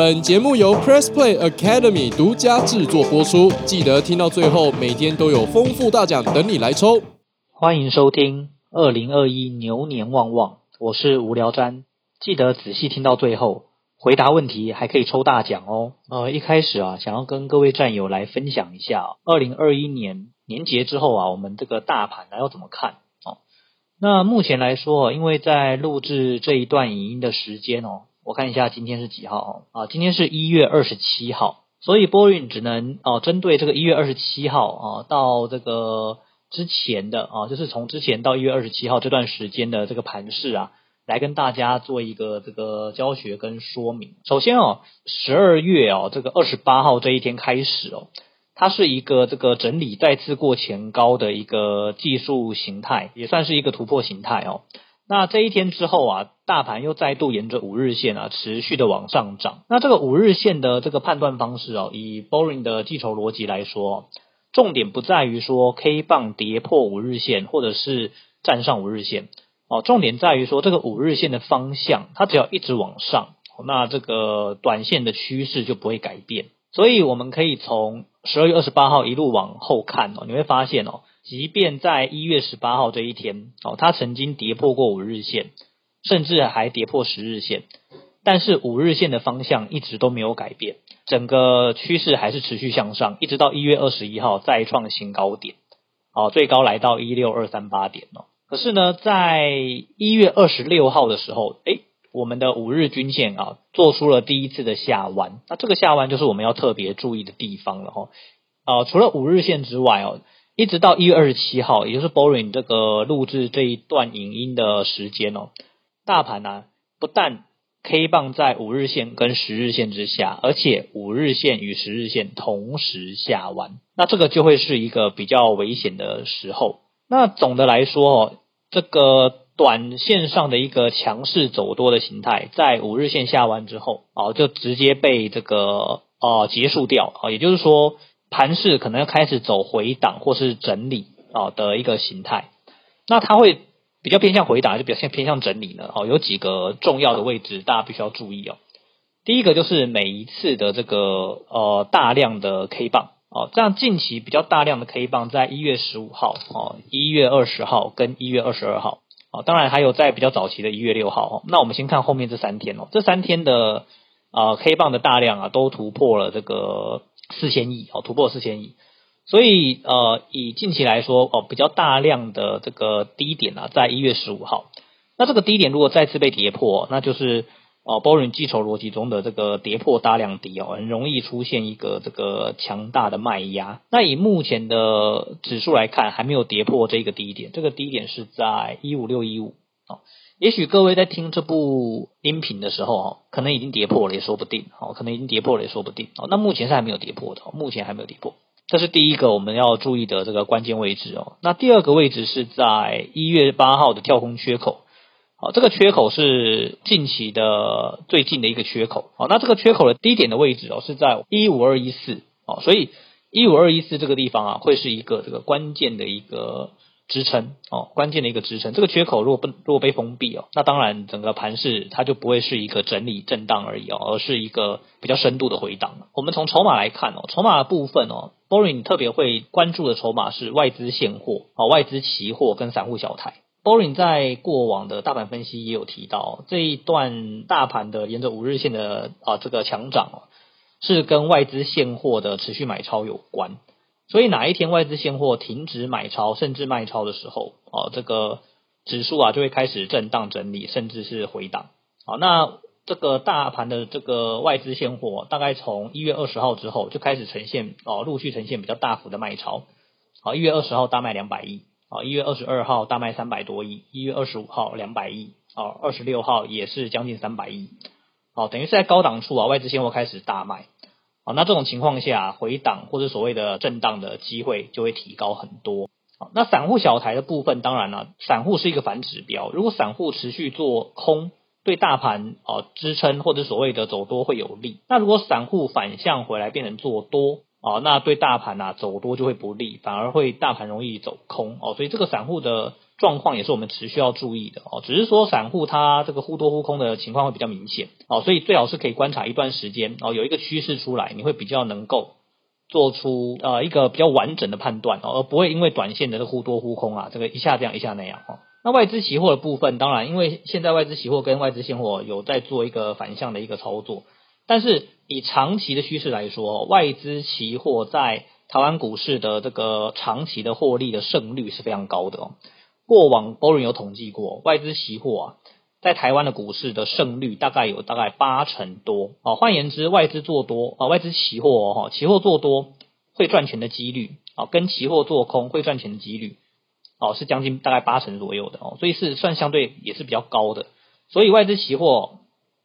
本节目由 Press Play Academy 独家制作播出，记得听到最后，每天都有丰富大奖等你来抽。欢迎收听二零二一牛年旺旺，我是无聊詹，记得仔细听到最后，回答问题还可以抽大奖哦。呃，一开始啊，想要跟各位战友来分享一下，二零二一年年节之后啊，我们这个大盘呢要怎么看哦？那目前来说，因为在录制这一段影音的时间哦，我看一下今天是几号？啊，今天是一月二十七号，所以波运只能哦针对这个一月二十七号啊到这个。之前的啊，就是从之前到一月二十七号这段时间的这个盘势啊，来跟大家做一个这个教学跟说明。首先哦，十二月哦，这个二十八号这一天开始哦，它是一个这个整理再次过前高的一个技术形态，也算是一个突破形态哦。那这一天之后啊，大盘又再度沿着五日线啊持续的往上涨。那这个五日线的这个判断方式哦，以 Boring 的计筹逻辑来说。重点不在于说 K 棒跌破五日线，或者是站上五日线哦，重点在于说这个五日线的方向，它只要一直往上，那这个短线的趋势就不会改变。所以我们可以从十二月二十八号一路往后看哦，你会发现哦，即便在一月十八号这一天哦，它曾经跌破过五日线，甚至还跌破十日线。但是五日线的方向一直都没有改变，整个趋势还是持续向上，一直到一月二十一号再创新高点，哦，最高来到一六二三八点哦。可是呢，在一月二十六号的时候，诶，我们的五日均线啊，做出了第一次的下弯，那这个下弯就是我们要特别注意的地方了哈。哦，除了五日线之外哦，一直到一月二十七号，也就是 Boring 这个录制这一段影音的时间哦，大盘呢不但 K 棒在五日线跟十日线之下，而且五日线与十日线同时下弯，那这个就会是一个比较危险的时候。那总的来说哦，这个短线上的一个强势走多的形态，在五日线下弯之后哦，就直接被这个哦结束掉啊，也就是说盘势可能要开始走回档或是整理啊的一个形态，那它会。比较偏向回答，就表现偏向整理呢。哦，有几个重要的位置，大家必须要注意哦。第一个就是每一次的这个呃大量的 K 棒哦，这样近期比较大量的 K 棒，在一月十五号哦、一月二十号跟一月二十二号哦，当然还有在比较早期的一月六号哦。那我们先看后面这三天哦，这三天的啊 K 棒的大量啊，都突破了这个四千亿哦，突破四千亿。所以呃，以近期来说哦，比较大量的这个低点啊，在一月十五号。那这个低点如果再次被跌破，那就是哦，波人计筹逻辑中的这个跌破大量低哦，很容易出现一个这个强大的卖压。那以目前的指数来看，还没有跌破这个低点，这个低点是在一五六一五哦。也许各位在听这部音频的时候哦，可能已经跌破了也说不定哦，可能已经跌破了也说不定哦。那目前是还没有跌破的，目前还没有跌破。这是第一个我们要注意的这个关键位置哦。那第二个位置是在一月八号的跳空缺口，好，这个缺口是近期的最近的一个缺口，好，那这个缺口的低点的位置哦是在一五二一四，哦，所以一五二一四这个地方啊会是一个这个关键的一个。支撑哦，关键的一个支撑，这个缺口如果不如果被封闭哦，那当然整个盘势它就不会是一个整理震荡而已哦，而是一个比较深度的回档。我们从筹码来看哦，筹码的部分哦，Boring 特别会关注的筹码是外资现货哦，外资期货跟散户小台。Boring 在过往的大盘分析也有提到，这一段大盘的沿着五日线的啊这个强涨哦，是跟外资现货的持续买超有关。所以哪一天外资现货停止买超甚至卖超的时候，哦，这个指数啊就会开始震荡整理，甚至是回档。好，那这个大盘的这个外资现货，大概从一月二十号之后就开始呈现哦，陆续呈现比较大幅的卖超。好，一月二十号大卖两百亿，啊，一月二十二号大卖三百多亿，一月二十五号两百亿，哦，二十六号也是将近三百亿。好，等于是在高档处啊，外资现货开始大卖。那这种情况下，回档或者所谓的震荡的机会就会提高很多。好，那散户小台的部分，当然了，散户是一个反指标。如果散户持续做空，对大盘啊支撑或者所谓的走多会有利。那如果散户反向回来变成做多啊，那对大盘啊走多就会不利，反而会大盘容易走空哦。所以这个散户的状况也是我们持续要注意的哦。只是说散户它这个忽多忽空的情况会比较明显哦，所以最好是可以观察一段时间哦，有一个趋势出来，你会比较能够做出呃一个比较完整的判断哦，而不会因为短线的忽多忽空啊，这个一下这样一下那样哦。那外资期货的部分，当然因为现在外资期货跟外资现货有在做一个反向的一个操作，但是以长期的趋势来说，外资期货在台湾股市的这个长期的获利的胜率是非常高的哦。过往 b o r i n 有统计过，外资期货啊，在台湾的股市的胜率大概有大概八成多啊。换言之，外资做多啊，外资期货哈，期货做多会赚钱的几率啊，跟期货做空会赚钱的几率。哦，是将近大概八成左右的哦，所以是算相对也是比较高的。所以外资期货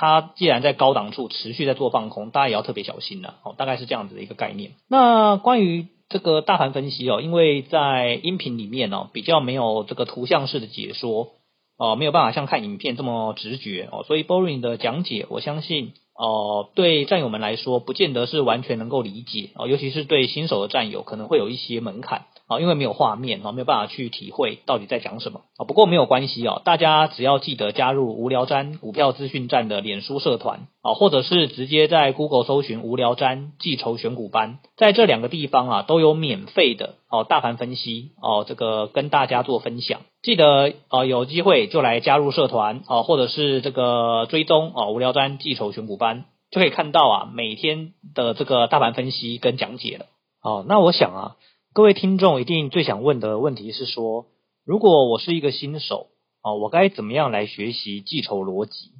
它既然在高档处持续在做放空，大家也要特别小心了。哦，大概是这样子的一个概念。那关于这个大盘分析哦，因为在音频里面呢比较没有这个图像式的解说哦，没有办法像看影片这么直觉哦，所以 Boring 的讲解，我相信哦对战友们来说不见得是完全能够理解哦，尤其是对新手的战友可能会有一些门槛。啊，因为没有画面啊，没有办法去体会到底在讲什么啊。不过没有关系哦，大家只要记得加入无聊詹股票资讯站的脸书社团啊，或者是直接在 Google 搜寻无聊詹记仇选股班，在这两个地方啊都有免费的哦大盘分析哦，这个跟大家做分享。记得啊，有机会就来加入社团啊，或者是这个追踪啊无聊詹记仇选股班，就可以看到啊每天的这个大盘分析跟讲解了。哦，那我想啊。各位听众一定最想问的问题是说，如果我是一个新手啊，我该怎么样来学习记仇逻辑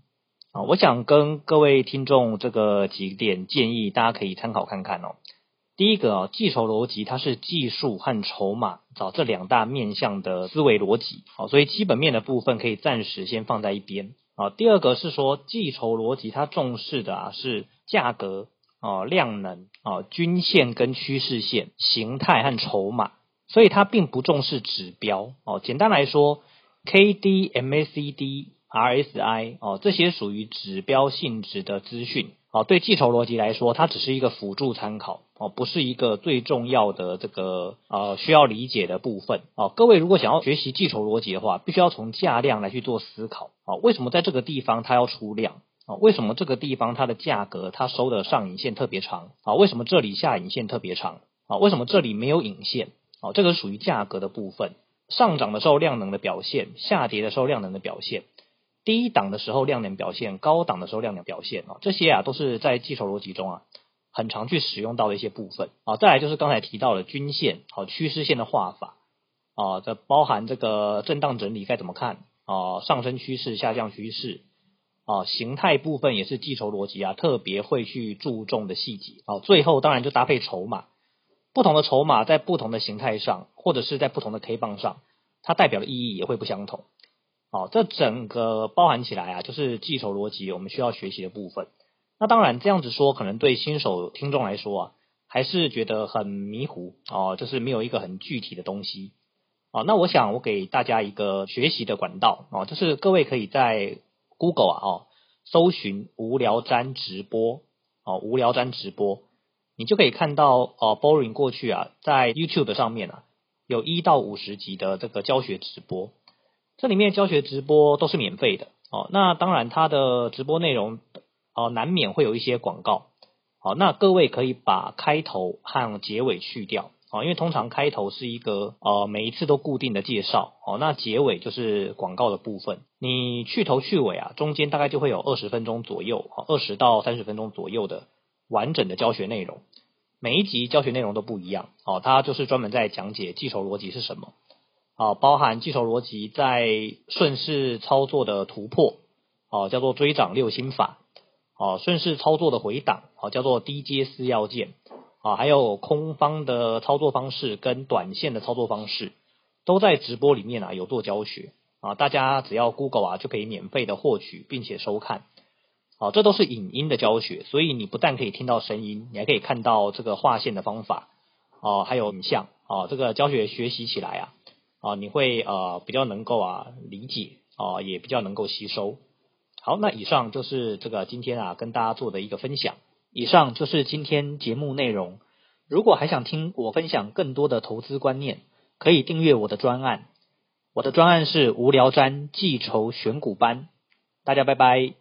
啊？我想跟各位听众这个几点建议，大家可以参考看看哦。第一个啊，计筹逻辑它是技术和筹码找这两大面向的思维逻辑，好，所以基本面的部分可以暂时先放在一边啊。第二个是说，计筹逻辑它重视的啊是价格。哦，量能哦，均线跟趋势线形态和筹码，所以它并不重视指标哦。简单来说，K D M A C D R S I 哦，这些属于指标性质的资讯哦。对计筹逻辑来说，它只是一个辅助参考哦，不是一个最重要的这个呃需要理解的部分哦。各位如果想要学习计筹逻辑的话，必须要从价量来去做思考啊。为什么在这个地方它要出量？啊，为什么这个地方它的价格它收的上影线特别长？啊，为什么这里下影线特别长？啊，为什么这里没有影线？啊，这个属于价格的部分。上涨的时候量能的表现，下跌的时候量能的表现，低档的时候量能表现，高档的时候量能表现啊，这些啊都是在技术逻辑中啊很常去使用到的一些部分啊。再来就是刚才提到的均线，好趋势线的画法啊，这包含这个震荡整理该怎么看啊？上升趋势、下降趋势。啊，形态部分也是计筹逻辑啊，特别会去注重的细节。啊，最后当然就搭配筹码，不同的筹码在不同的形态上，或者是在不同的 K 棒上，它代表的意义也会不相同。哦，这整个包含起来啊，就是计筹逻辑我们需要学习的部分。那当然这样子说，可能对新手听众来说啊，还是觉得很迷糊哦，就是没有一个很具体的东西。哦，那我想我给大家一个学习的管道哦，就是各位可以在。Google 啊，搜寻无聊詹直播，哦，无聊詹直播，你就可以看到，哦，Boring 过去啊，在 YouTube 上面啊，有一到五十集的这个教学直播，这里面教学直播都是免费的，哦，那当然它的直播内容，哦，难免会有一些广告，好，那各位可以把开头和结尾去掉。哦，因为通常开头是一个呃每一次都固定的介绍，哦，那结尾就是广告的部分。你去头去尾啊，中间大概就会有二十分钟左右，二十到三十分钟左右的完整的教学内容。每一集教学内容都不一样，哦，它就是专门在讲解记仇逻辑是什么，啊，包含技术逻辑在顺势操作的突破，啊，叫做追涨六星法，啊，顺势操作的回档，啊，叫做低阶四要件。啊，还有空方的操作方式跟短线的操作方式，都在直播里面啊有做教学啊，大家只要 Google 啊就可以免费的获取并且收看，啊，这都是影音的教学，所以你不但可以听到声音，你还可以看到这个划线的方法，哦，还有影像，哦，这个教学学习起来啊，啊，你会呃比较能够啊理解，啊，也比较能够吸收。好，那以上就是这个今天啊跟大家做的一个分享。以上就是今天节目内容。如果还想听我分享更多的投资观念，可以订阅我的专案。我的专案是无聊詹记仇选股班，大家拜拜，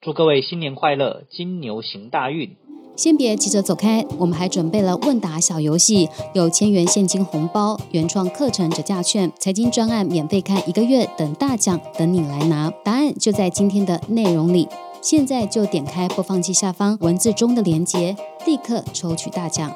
祝各位新年快乐，金牛行大运。先别急着走开，我们还准备了问答小游戏，有千元现金红包、原创课程折价券、财经专案免费看一个月等大奖等你来拿。答案就在今天的内容里，现在就点开播放器下方文字中的链接，立刻抽取大奖。